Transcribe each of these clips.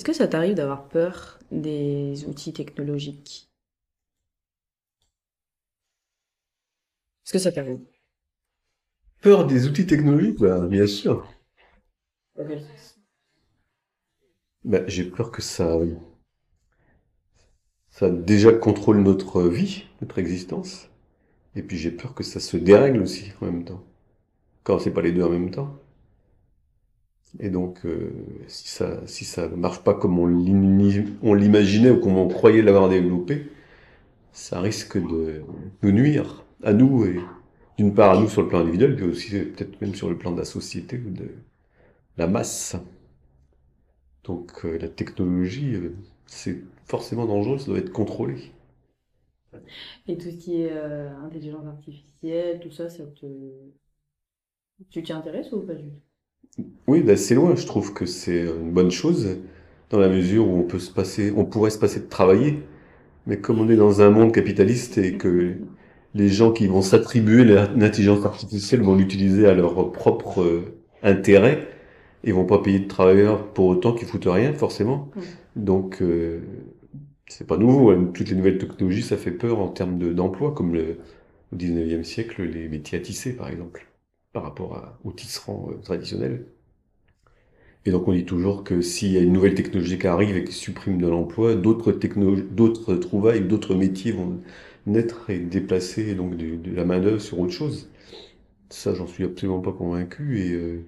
Est-ce que ça t'arrive d'avoir peur des outils technologiques? Est-ce que ça t'arrive? Peur des outils technologiques? Bah, Bien sûr. Bah, j'ai peur que ça, ça déjà contrôle notre vie, notre existence. Et puis j'ai peur que ça se dérègle aussi en même temps. Quand c'est pas les deux en même temps. Et donc, euh, si ça si ça marche pas comme on l'imaginait ou comme on croyait l'avoir développé, ça risque de nous nuire à nous et d'une part à nous sur le plan individuel, puis aussi peut-être même sur le plan de la société ou de la masse. Donc euh, la technologie, euh, c'est forcément dangereux, ça doit être contrôlé. Et tout ce qui est intelligence artificielle, tout ça, ça te... Tu t'y intéresses ou pas du tout? Oui, d'assez loin. Je trouve que c'est une bonne chose dans la mesure où on peut se passer, on pourrait se passer de travailler. Mais comme on est dans un monde capitaliste et que les gens qui vont s'attribuer l'intelligence artificielle vont l'utiliser à leur propre euh, intérêt et vont pas payer de travailleurs pour autant qu'ils foutent rien, forcément. Donc, euh, c'est pas nouveau. Hein. Toutes les nouvelles technologies, ça fait peur en termes d'emploi, comme le, au 19e siècle, les métiers à tisser, par exemple par rapport à, au tisserand euh, traditionnel. Et donc on dit toujours que s'il y a une nouvelle technologie qui arrive et qui supprime de l'emploi, d'autres trouvailles, d'autres métiers vont naître et déplacer donc de, la main d'œuvre sur autre chose. Ça, j'en suis absolument pas convaincu et euh,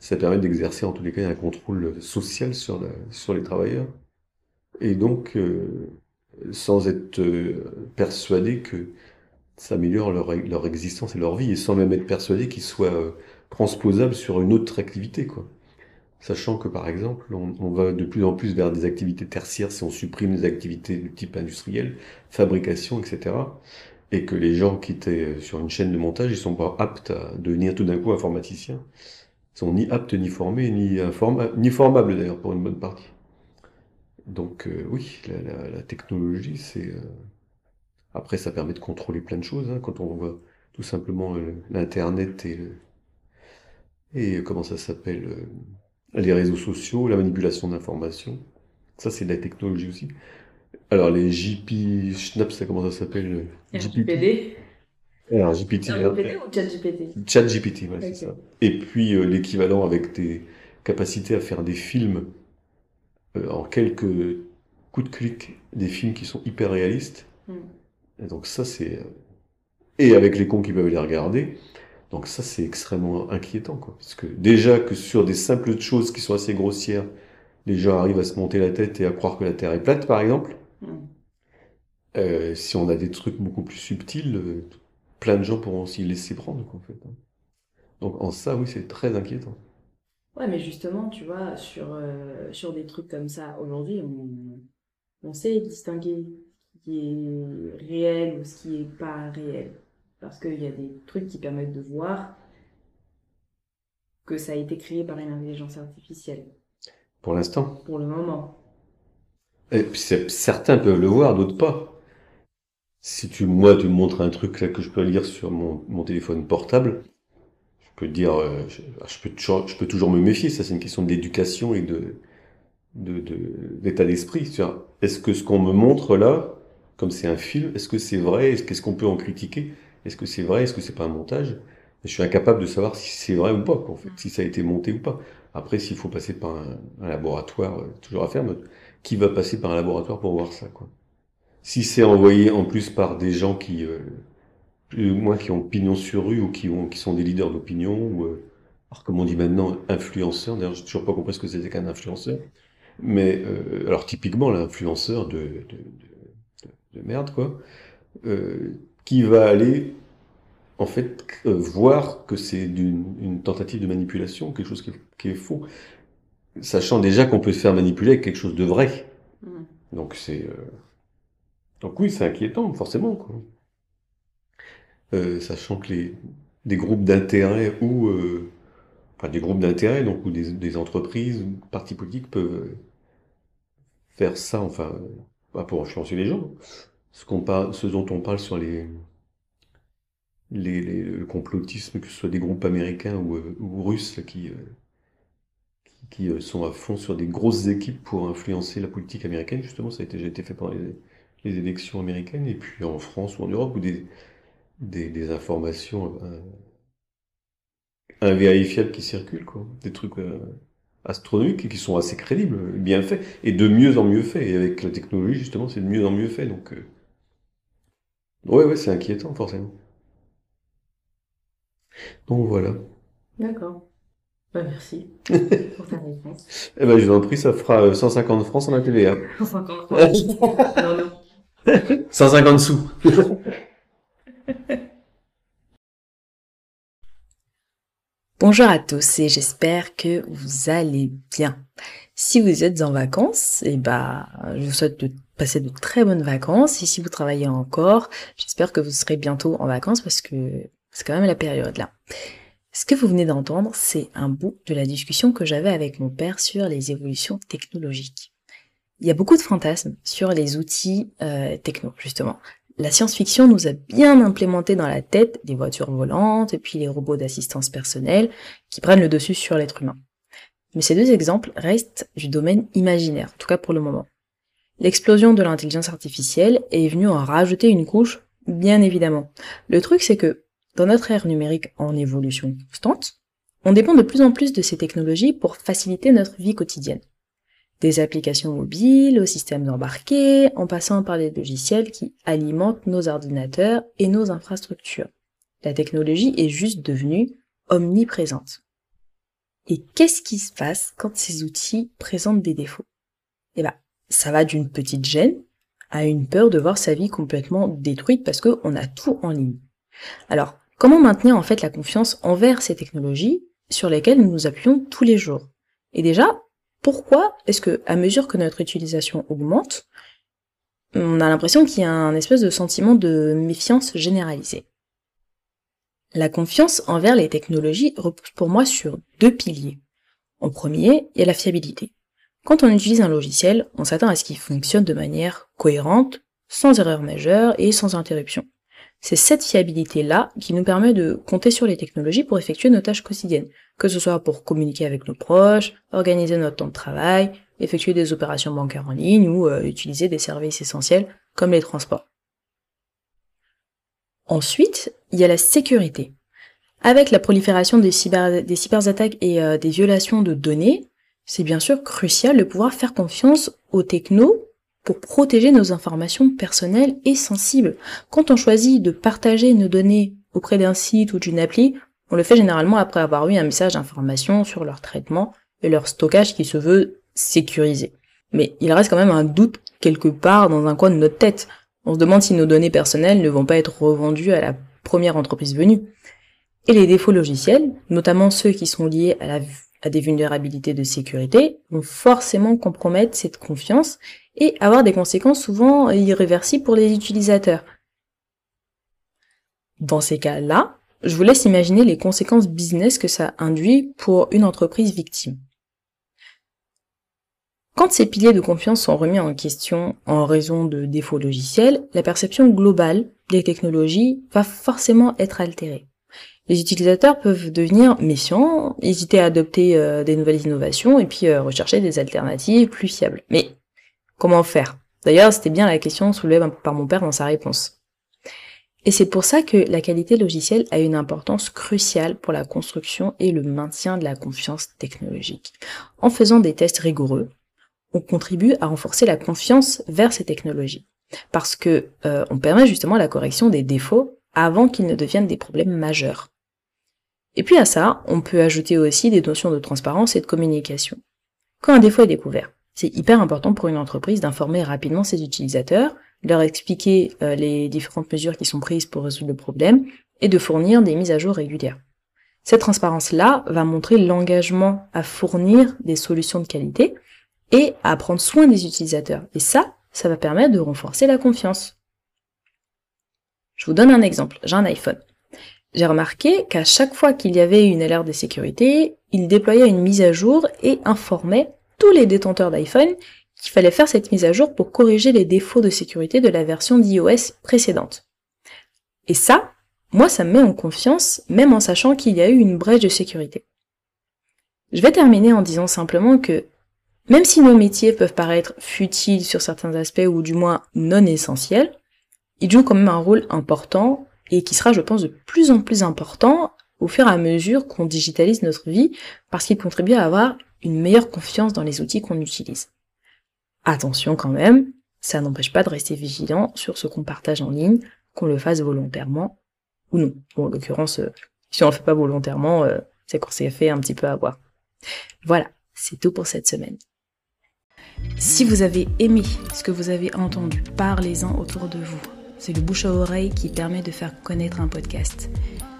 ça permet d'exercer en tous les cas un contrôle social sur sur les travailleurs. Et donc, euh, sans être persuadé que ça leur, leur existence et leur vie, et sans même être persuadé qu'ils soient euh, transposables sur une autre activité, quoi. Sachant que, par exemple, on, on, va de plus en plus vers des activités tertiaires si on supprime des activités de type industriel, fabrication, etc. Et que les gens qui étaient sur une chaîne de montage, ils sont pas aptes à devenir tout d'un coup informaticiens. Ils sont ni aptes, ni formés, ni, ni formables d'ailleurs pour une bonne partie. Donc euh, oui, la, la, la technologie, c'est... Euh, après, ça permet de contrôler plein de choses, hein, quand on voit tout simplement euh, l'Internet et, et comment ça s'appelle, euh, les réseaux sociaux, la manipulation d'informations. Ça, c'est de la technologie aussi. Alors, les JP, Schnapp, ça comment ça s'appelle RGPD Alors, GPT. RGPD ou ChatGPT ChatGPT, ouais, c'est ça. Et puis, euh, l'équivalent avec des capacités à faire des films en quelques coups de clic, des films qui sont hyper réalistes. Hmm. Et donc ça, c'est... Euh, et avec les cons qui peuvent les regarder. Donc ça, c'est extrêmement inquiétant, quoi. Parce que déjà que sur des simples choses qui sont assez grossières, les gens arrivent à se monter la tête et à croire que la Terre est plate, par exemple. Mm. Euh, si on a des trucs beaucoup plus subtils, euh, plein de gens pourront s'y laisser prendre, quoi, en fait. Hein. Donc en ça, oui, c'est très inquiétant. Ouais, mais justement, tu vois, sur, euh, sur des trucs comme ça, aujourd'hui, on, on sait distinguer qui est réel ou ce qui est pas réel. Parce qu'il y a des trucs qui permettent de voir que ça a été créé par une intelligence artificielle. Pour l'instant. Pour le moment. Et puis certains peuvent le voir, d'autres pas. Si tu, moi, tu me montres un truc là que je peux lire sur mon, mon téléphone portable, je peux dire, euh, je, je, peux toujours, je peux toujours me méfier. Ça, c'est une question d'éducation et de d'état de, d'esprit. Est-ce que ce qu'on me montre là, comme c'est un film, est-ce que c'est vrai? Qu'est-ce qu'on peut en critiquer? Est-ce que c'est vrai? Est-ce que c'est pas un montage? Je suis incapable de savoir si c'est vrai ou pas, en fait, si ça a été monté ou pas. Après, s'il faut passer par un, laboratoire, euh, toujours à faire, mais qui va passer par un laboratoire pour voir ça, quoi? Si c'est envoyé en plus par des gens qui, euh, plus ou moins qui ont pignon sur rue ou qui ont, qui sont des leaders d'opinion ou, euh, alors comme on dit maintenant, influenceurs. D'ailleurs, j'ai toujours pas compris ce que c'était qu'un influenceur. Mais euh, alors typiquement, l'influenceur de, de, de de merde, quoi, euh, qui va aller en fait euh, voir que c'est une tentative de manipulation, quelque chose qui est, faux, sachant déjà qu'on peut se faire manipuler avec quelque chose de vrai. Donc c'est euh, donc oui, c'est inquiétant forcément quoi. Euh, sachant que les des groupes d'intérêt ou enfin des groupes d'intérêt donc ou des, des entreprises ou partis politiques peuvent faire ça enfin pour influencer les gens. Ce dont on parle sur les les, le complotisme, que ce soit des groupes américains ou, euh, russes qui, euh, qui, euh, sont à fond sur des grosses équipes pour influencer la politique américaine. Justement, ça a déjà été fait pendant les, élections américaines, et puis en France ou en Europe, où des informations invérifiables qui circulent, quoi. des trucs astronomiques et qui sont assez crédibles, bien faits, et de mieux en mieux faits. Et avec la technologie, justement, c'est de mieux en mieux fait. Donc, ouais, ouais, c'est inquiétant, forcément. Donc voilà. D'accord. Bah, merci pour ta réponse. Eh ben, je vous en prie, ça fera 150 euh, francs sans la TVA. 150 francs Non, non. 150 sous. Bonjour à tous et j'espère que vous allez bien. Si vous êtes en vacances, et eh ben, je vous souhaite de passer de très bonnes vacances. Et si vous travaillez encore, j'espère que vous serez bientôt en vacances parce que c'est quand même la période là. Ce que vous venez d'entendre, c'est un bout de la discussion que j'avais avec mon père sur les évolutions technologiques. Il y a beaucoup de fantasmes sur les outils euh, techno, justement. La science-fiction nous a bien implémenté dans la tête des voitures volantes et puis les robots d'assistance personnelle qui prennent le dessus sur l'être humain. Mais ces deux exemples restent du domaine imaginaire, en tout cas pour le moment. L'explosion de l'intelligence artificielle est venue en rajouter une couche, bien évidemment. Le truc c'est que dans notre ère numérique en évolution constante, on dépend de plus en plus de ces technologies pour faciliter notre vie quotidienne. Des applications mobiles aux systèmes embarqués, en passant par les logiciels qui alimentent nos ordinateurs et nos infrastructures. La technologie est juste devenue omniprésente. Et qu'est-ce qui se passe quand ces outils présentent des défauts? Eh ben, ça va d'une petite gêne à une peur de voir sa vie complètement détruite parce qu'on a tout en ligne. Alors, Comment maintenir en fait la confiance envers ces technologies sur lesquelles nous nous appuyons tous les jours? Et déjà, pourquoi est-ce que à mesure que notre utilisation augmente, on a l'impression qu'il y a un espèce de sentiment de méfiance généralisée? La confiance envers les technologies repose pour moi sur deux piliers. En premier, il y a la fiabilité. Quand on utilise un logiciel, on s'attend à ce qu'il fonctionne de manière cohérente, sans erreur majeure et sans interruption. C'est cette fiabilité-là qui nous permet de compter sur les technologies pour effectuer nos tâches quotidiennes, que ce soit pour communiquer avec nos proches, organiser notre temps de travail, effectuer des opérations bancaires en ligne ou euh, utiliser des services essentiels comme les transports. Ensuite, il y a la sécurité. Avec la prolifération des, cyber, cyberattaques et euh, des violations de données, c'est bien sûr crucial de pouvoir faire confiance aux technos pour protéger nos informations personnelles et sensibles. Quand on choisit de partager nos données auprès d'un site ou d'une appli, on le fait généralement après avoir eu un message d'information sur leur traitement et leur stockage qui se veut sécurisé. Mais il reste quand même un doute quelque part dans un coin de notre tête. On se demande si nos données personnelles ne vont pas être revendues à la première entreprise venue. Et les défauts logiciels, notamment ceux qui sont liés à, à des vulnérabilités de sécurité, vont forcément compromettre cette confiance et avoir des conséquences souvent irréversibles pour les utilisateurs. Dans ces cas-là, je vous laisse imaginer les conséquences business que ça induit pour une entreprise victime. Quand ces piliers de confiance sont remis en question en raison de défauts logiciels, la perception globale des technologies va forcément être altérée. Les utilisateurs peuvent devenir méfiants, hésiter à adopter euh, des nouvelles innovations et puis euh, rechercher des alternatives plus fiables. Mais Comment faire D'ailleurs, c'était bien la question soulevée par mon père dans sa réponse. Et c'est pour ça que la qualité logicielle a une importance cruciale pour la construction et le maintien de la confiance technologique. En faisant des tests rigoureux, on contribue à renforcer la confiance vers ces technologies. Parce que euh, on permet justement la correction des défauts avant qu'ils ne deviennent des problèmes majeurs. Et puis à ça, on peut ajouter aussi des notions de transparence et de communication. Quand un défaut est découvert, c'est hyper important pour une entreprise d'informer rapidement ses utilisateurs, leur expliquer euh, les différentes mesures qui sont prises pour résoudre le problème, et de fournir des mises à jour régulières. Cette transparence-là va montrer l'engagement à fournir des solutions de qualité et à prendre soin des utilisateurs. Et ça, ça va permettre de renforcer la confiance. Je vous donne un exemple. J'ai un iPhone. J'ai remarqué qu'à chaque fois qu'il y avait une alerte de sécurité, il déployait une mise à jour et informait tous les détenteurs d'iPhone qu'il fallait faire cette mise à jour pour corriger les défauts de sécurité de la version d'iOS précédente. Et ça, moi, ça me met en confiance, même en sachant qu'il y a eu une brèche de sécurité. Je vais terminer en disant simplement que même si nos métiers peuvent paraître futiles sur certains aspects ou du moins non essentiels, ils jouent quand même un rôle important et qui sera, je pense, de plus en plus important au fur et à mesure qu'on digitalise notre vie parce qu'ils contribuent à avoir une meilleure confiance dans les outils qu'on utilise. Attention quand même, ça n'empêche pas de rester vigilant sur ce qu'on partage en ligne, qu'on le fasse volontairement ou non. Bon, en l'occurrence, euh, si on le fait pas volontairement, euh, c'est qu'on s'est fait un petit peu avoir. Voilà, c'est tout pour cette semaine. Si vous avez aimé ce que vous avez entendu, parlez-en autour de vous. C'est le bouche à oreille qui permet de faire connaître un podcast.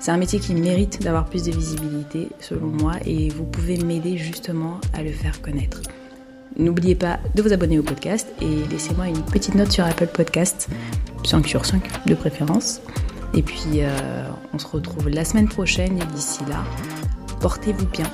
C'est un métier qui mérite d'avoir plus de visibilité, selon moi, et vous pouvez m'aider justement à le faire connaître. N'oubliez pas de vous abonner au podcast et laissez-moi une petite note sur Apple Podcast, 5 sur 5 de préférence. Et puis, euh, on se retrouve la semaine prochaine et d'ici là, portez-vous bien